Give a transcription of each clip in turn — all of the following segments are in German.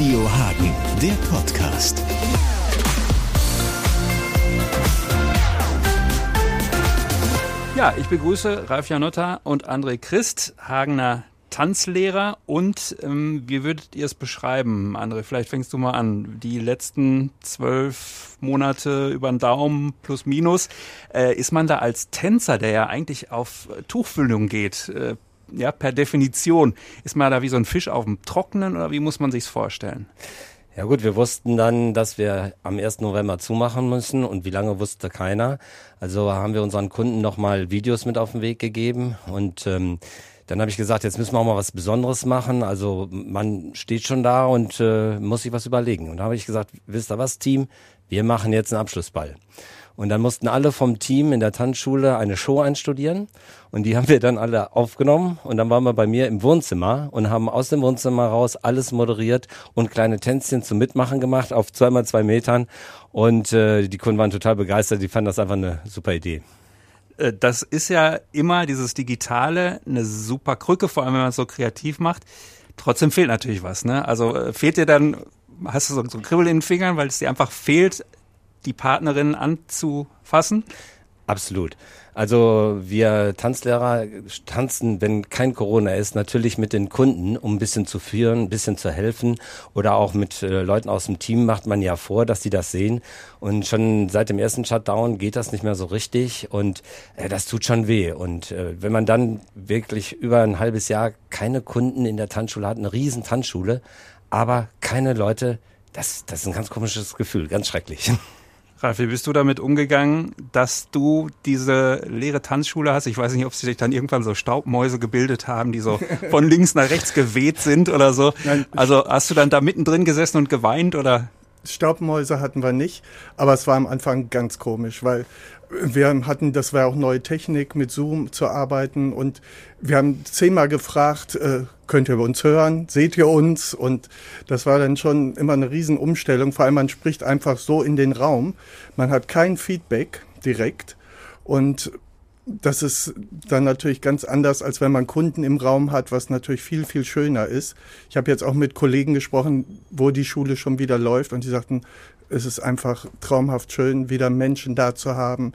Radio Hagen, der Podcast. Ja, ich begrüße Ralf Janotta und André Christ, Hagener Tanzlehrer. Und ähm, wie würdet ihr es beschreiben, André? Vielleicht fängst du mal an. Die letzten zwölf Monate über den Daumen plus minus. Äh, ist man da als Tänzer, der ja eigentlich auf Tuchfüllung geht, äh, ja, per Definition, ist man da wie so ein Fisch auf dem Trockenen oder wie muss man sich's vorstellen? Ja gut, wir wussten dann, dass wir am 1. November zumachen müssen und wie lange wusste keiner. Also haben wir unseren Kunden nochmal Videos mit auf den Weg gegeben und ähm, dann habe ich gesagt, jetzt müssen wir auch mal was Besonderes machen. Also man steht schon da und äh, muss sich was überlegen. Und da habe ich gesagt, wisst ihr was, Team, wir machen jetzt einen Abschlussball. Und dann mussten alle vom Team in der Tanzschule eine Show einstudieren. Und die haben wir dann alle aufgenommen. Und dann waren wir bei mir im Wohnzimmer und haben aus dem Wohnzimmer raus alles moderiert und kleine Tänzchen zum Mitmachen gemacht auf zweimal zwei Metern. Und äh, die Kunden waren total begeistert. Die fanden das einfach eine super Idee äh, das ist ja immer dieses Digitale eine super Krücke, vor allem wenn man es so kreativ macht. Trotzdem fehlt natürlich was, ne? Also äh, fehlt dir dann, hast du so, so ein Kribbel in den Fingern, weil es dir einfach fehlt, die Partnerin anzufassen? Absolut. Also wir Tanzlehrer tanzen, wenn kein Corona ist, natürlich mit den Kunden, um ein bisschen zu führen, ein bisschen zu helfen. Oder auch mit äh, Leuten aus dem Team macht man ja vor, dass die das sehen. Und schon seit dem ersten Shutdown geht das nicht mehr so richtig und äh, das tut schon weh. Und äh, wenn man dann wirklich über ein halbes Jahr keine Kunden in der Tanzschule hat, eine riesen Tanzschule, aber keine Leute, das, das ist ein ganz komisches Gefühl, ganz schrecklich. Ralf, wie bist du damit umgegangen, dass du diese leere Tanzschule hast? Ich weiß nicht, ob sich dann irgendwann so Staubmäuse gebildet haben, die so von links nach rechts geweht sind oder so. Nein, also hast du dann da mittendrin gesessen und geweint oder? Staubmäuse hatten wir nicht, aber es war am Anfang ganz komisch, weil wir hatten, das war auch neue Technik, mit Zoom zu arbeiten und wir haben zehnmal gefragt, äh, könnt ihr uns hören, seht ihr uns? Und das war dann schon immer eine Riesenumstellung, vor allem man spricht einfach so in den Raum, man hat kein Feedback direkt. Und das ist dann natürlich ganz anders, als wenn man Kunden im Raum hat, was natürlich viel, viel schöner ist. Ich habe jetzt auch mit Kollegen gesprochen, wo die Schule schon wieder läuft und die sagten, es ist einfach traumhaft schön, wieder Menschen da zu haben,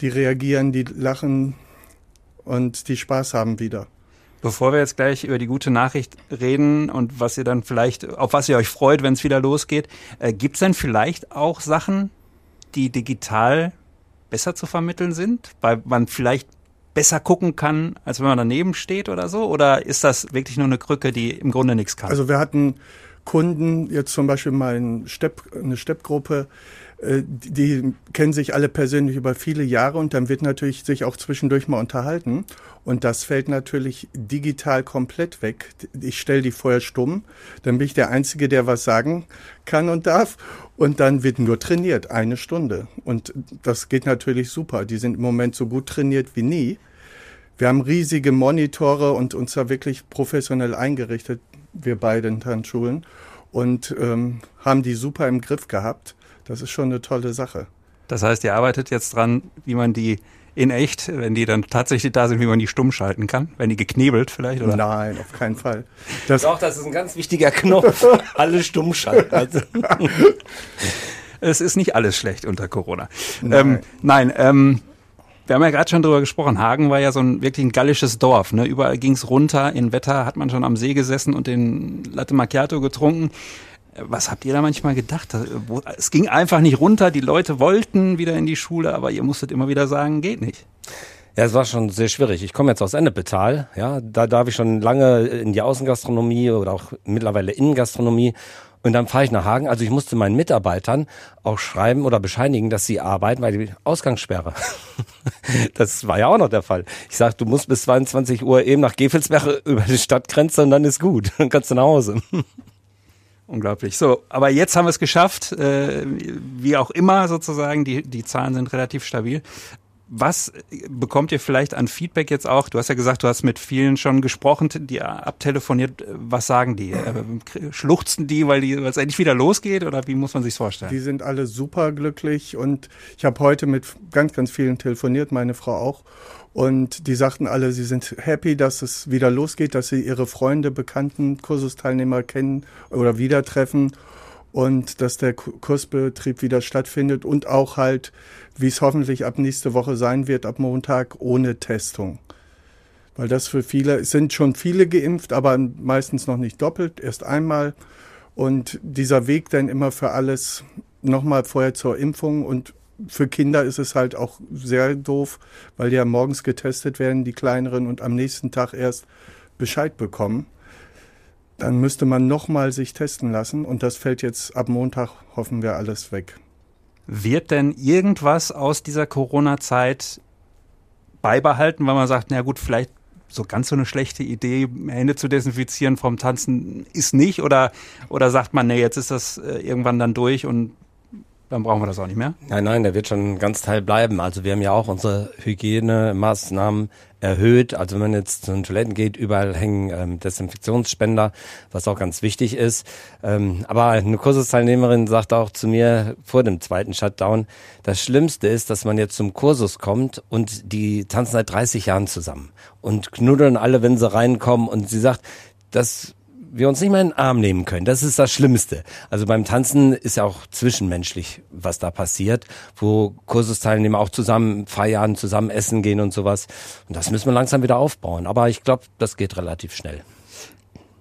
die reagieren, die lachen und die Spaß haben wieder. Bevor wir jetzt gleich über die gute Nachricht reden und was ihr dann vielleicht, auf was ihr euch freut, wenn es wieder losgeht, äh, gibt es denn vielleicht auch Sachen, die digital besser zu vermitteln sind, weil man vielleicht besser gucken kann, als wenn man daneben steht oder so? Oder ist das wirklich nur eine Krücke, die im Grunde nichts kann? Also wir hatten Kunden, jetzt zum Beispiel mal ein Stepp, eine Steppgruppe, äh, die kennen sich alle persönlich über viele Jahre und dann wird natürlich sich auch zwischendurch mal unterhalten. Und das fällt natürlich digital komplett weg. Ich stelle die vorher stumm, dann bin ich der Einzige, der was sagen kann und darf. Und dann wird nur trainiert, eine Stunde. Und das geht natürlich super. Die sind im Moment so gut trainiert wie nie. Wir haben riesige Monitore und uns da wirklich professionell eingerichtet wir beiden Tanzschulen und ähm, haben die super im Griff gehabt. Das ist schon eine tolle Sache. Das heißt, ihr arbeitet jetzt dran, wie man die in echt, wenn die dann tatsächlich da sind, wie man die stumm schalten kann? Wenn die geknebelt vielleicht? Oder? Nein, auf keinen Fall. Das Doch, das ist ein ganz wichtiger Knopf. Alle stumm schalten. Also. es ist nicht alles schlecht unter Corona. Nein, ähm, nein ähm, wir haben ja gerade schon drüber gesprochen. Hagen war ja so ein wirklich ein gallisches Dorf. Ne? Überall ging's runter. In Wetter hat man schon am See gesessen und den Latte Macchiato getrunken. Was habt ihr da manchmal gedacht? Es ging einfach nicht runter. Die Leute wollten wieder in die Schule, aber ihr musstet immer wieder sagen, geht nicht. Ja, es war schon sehr schwierig. Ich komme jetzt aus Ennepetal, ja, da darf ich schon lange in die Außengastronomie oder auch mittlerweile Innengastronomie und dann fahre ich nach Hagen. Also ich musste meinen Mitarbeitern auch schreiben oder bescheinigen, dass sie arbeiten, weil die Ausgangssperre. das war ja auch noch der Fall. Ich sag, du musst bis 22 Uhr eben nach Gefelsberg über die Stadtgrenze und dann ist gut. Dann kannst du nach Hause. Unglaublich. So, aber jetzt haben wir es geschafft. Äh, wie auch immer sozusagen, die, die Zahlen sind relativ stabil. Was bekommt ihr vielleicht an Feedback jetzt auch? Du hast ja gesagt, du hast mit vielen schon gesprochen, die abtelefoniert. Was sagen die? Äh, schluchzen die, weil die, weil es endlich wieder losgeht oder wie muss man sich vorstellen? Die sind alle super glücklich und ich habe heute mit ganz, ganz vielen telefoniert, meine Frau auch. Und die sagten alle, sie sind happy, dass es wieder losgeht, dass sie ihre Freunde, Bekannten, Kursusteilnehmer kennen oder wieder treffen und dass der Kursbetrieb wieder stattfindet und auch halt, wie es hoffentlich ab nächste Woche sein wird, ab Montag ohne Testung. Weil das für viele, es sind schon viele geimpft, aber meistens noch nicht doppelt, erst einmal. Und dieser Weg dann immer für alles nochmal vorher zur Impfung und für Kinder ist es halt auch sehr doof, weil die ja morgens getestet werden, die kleineren, und am nächsten Tag erst Bescheid bekommen dann müsste man nochmal sich testen lassen und das fällt jetzt ab Montag, hoffen wir, alles weg. Wird denn irgendwas aus dieser Corona-Zeit beibehalten, weil man sagt, na gut, vielleicht so ganz so eine schlechte Idee, Hände zu desinfizieren vom Tanzen ist nicht? Oder, oder sagt man, nee, jetzt ist das äh, irgendwann dann durch und dann brauchen wir das auch nicht mehr? Nein, nein, der wird schon ganz Teil bleiben. Also wir haben ja auch unsere Hygienemaßnahmen erhöht. Also wenn man jetzt zu den Toiletten geht, überall hängen ähm, Desinfektionsspender, was auch ganz wichtig ist. Ähm, aber eine Kursusteilnehmerin sagt auch zu mir vor dem zweiten Shutdown, das Schlimmste ist, dass man jetzt zum Kursus kommt und die tanzen seit 30 Jahren zusammen und knuddeln alle, wenn sie reinkommen. Und sie sagt, das wir uns nicht mal in den Arm nehmen können. Das ist das Schlimmste. Also beim Tanzen ist ja auch zwischenmenschlich, was da passiert, wo Kursusteilnehmer auch zusammen feiern, zusammen essen gehen und sowas. Und das müssen wir langsam wieder aufbauen. Aber ich glaube, das geht relativ schnell.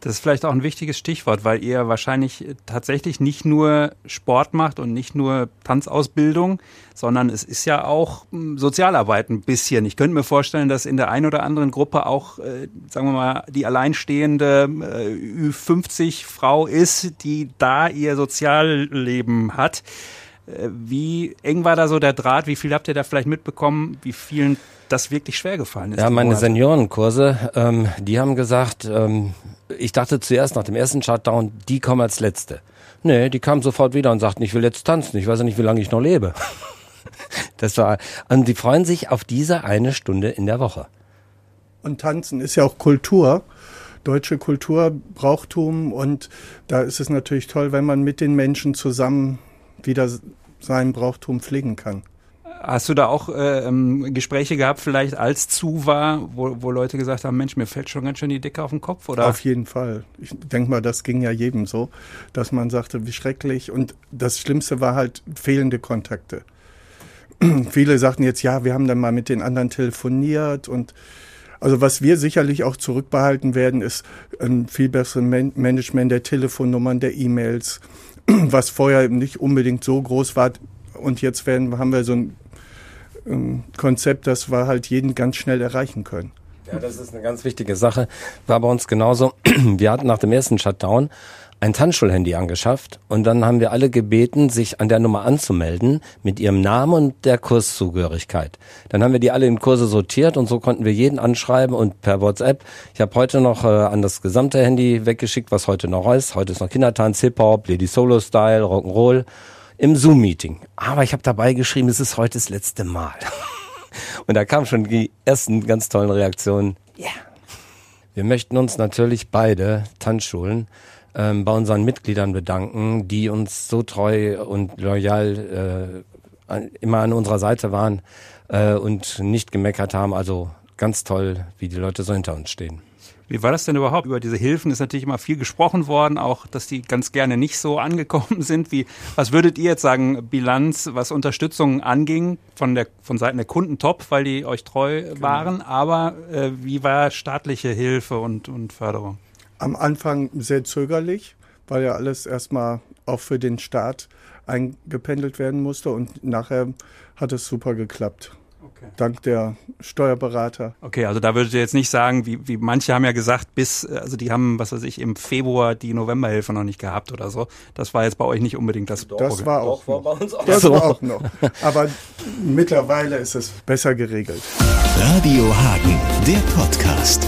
Das ist vielleicht auch ein wichtiges Stichwort, weil ihr wahrscheinlich tatsächlich nicht nur Sport macht und nicht nur Tanzausbildung, sondern es ist ja auch hm, Sozialarbeit ein bisschen. Ich könnte mir vorstellen, dass in der einen oder anderen Gruppe auch, äh, sagen wir mal, die alleinstehende äh, Ü50-Frau ist, die da ihr Sozialleben hat. Äh, wie eng war da so der Draht? Wie viel habt ihr da vielleicht mitbekommen? Wie vielen das wirklich schwer gefallen ist? Ja, meine Seniorenkurse, ähm, die haben gesagt, ähm, ich dachte zuerst nach dem ersten Shutdown, die kommen als Letzte. Nee, die kamen sofort wieder und sagten, ich will jetzt tanzen, ich weiß ja nicht, wie lange ich noch lebe. Das war, und die freuen sich auf diese eine Stunde in der Woche. Und tanzen ist ja auch Kultur, deutsche Kultur, Brauchtum und da ist es natürlich toll, wenn man mit den Menschen zusammen wieder sein Brauchtum pflegen kann. Hast du da auch äh, ähm, Gespräche gehabt, vielleicht als zu war, wo, wo Leute gesagt haben, Mensch, mir fällt schon ganz schön die Decke auf den Kopf? Oder? Auf jeden Fall. Ich denke mal, das ging ja jedem so, dass man sagte, wie schrecklich. Und das Schlimmste war halt fehlende Kontakte. Viele sagten jetzt, ja, wir haben dann mal mit den anderen telefoniert und also was wir sicherlich auch zurückbehalten werden, ist ein viel besseres Man Management der Telefonnummern, der E-Mails, was vorher nicht unbedingt so groß war. Und jetzt werden, haben wir so ein ähm, Konzept, das wir halt jeden ganz schnell erreichen können. Ja, das ist eine ganz wichtige Sache. War bei uns genauso. Wir hatten nach dem ersten Shutdown ein Tanzschulhandy angeschafft und dann haben wir alle gebeten, sich an der Nummer anzumelden mit ihrem Namen und der Kurszugehörigkeit. Dann haben wir die alle in Kurse sortiert und so konnten wir jeden anschreiben und per WhatsApp. Ich habe heute noch äh, an das gesamte Handy weggeschickt, was heute noch ist. Heute ist noch Kindertanz, Hip-Hop, Lady Solo Style, Rock'n'Roll im Zoom-Meeting. Aber ich habe dabei geschrieben, es ist heute das letzte Mal. Und da kamen schon die ersten ganz tollen Reaktionen. Ja. Yeah. Wir möchten uns natürlich beide Tanzschulen ähm, bei unseren Mitgliedern bedanken, die uns so treu und loyal äh, immer an unserer Seite waren äh, und nicht gemeckert haben. Also ganz toll, wie die Leute so hinter uns stehen. Wie war das denn überhaupt? Über diese Hilfen ist natürlich immer viel gesprochen worden, auch dass die ganz gerne nicht so angekommen sind. Wie, was würdet ihr jetzt sagen, Bilanz, was Unterstützung anging, von der von Seiten der Kunden top, weil die euch treu genau. waren, aber äh, wie war staatliche Hilfe und, und Förderung? Am Anfang sehr zögerlich, weil ja alles erstmal auch für den Staat eingependelt werden musste und nachher hat es super geklappt. Okay. Dank der Steuerberater. Okay, also da würdet ihr jetzt nicht sagen, wie, wie manche haben ja gesagt, bis, also die haben, was weiß ich, im Februar die Novemberhilfe noch nicht gehabt oder so. Das war jetzt bei euch nicht unbedingt das Das Problem. war auch, Doch, war bei uns auch das so. war auch noch. Aber mittlerweile ist es besser geregelt. Radio Hagen, der Podcast.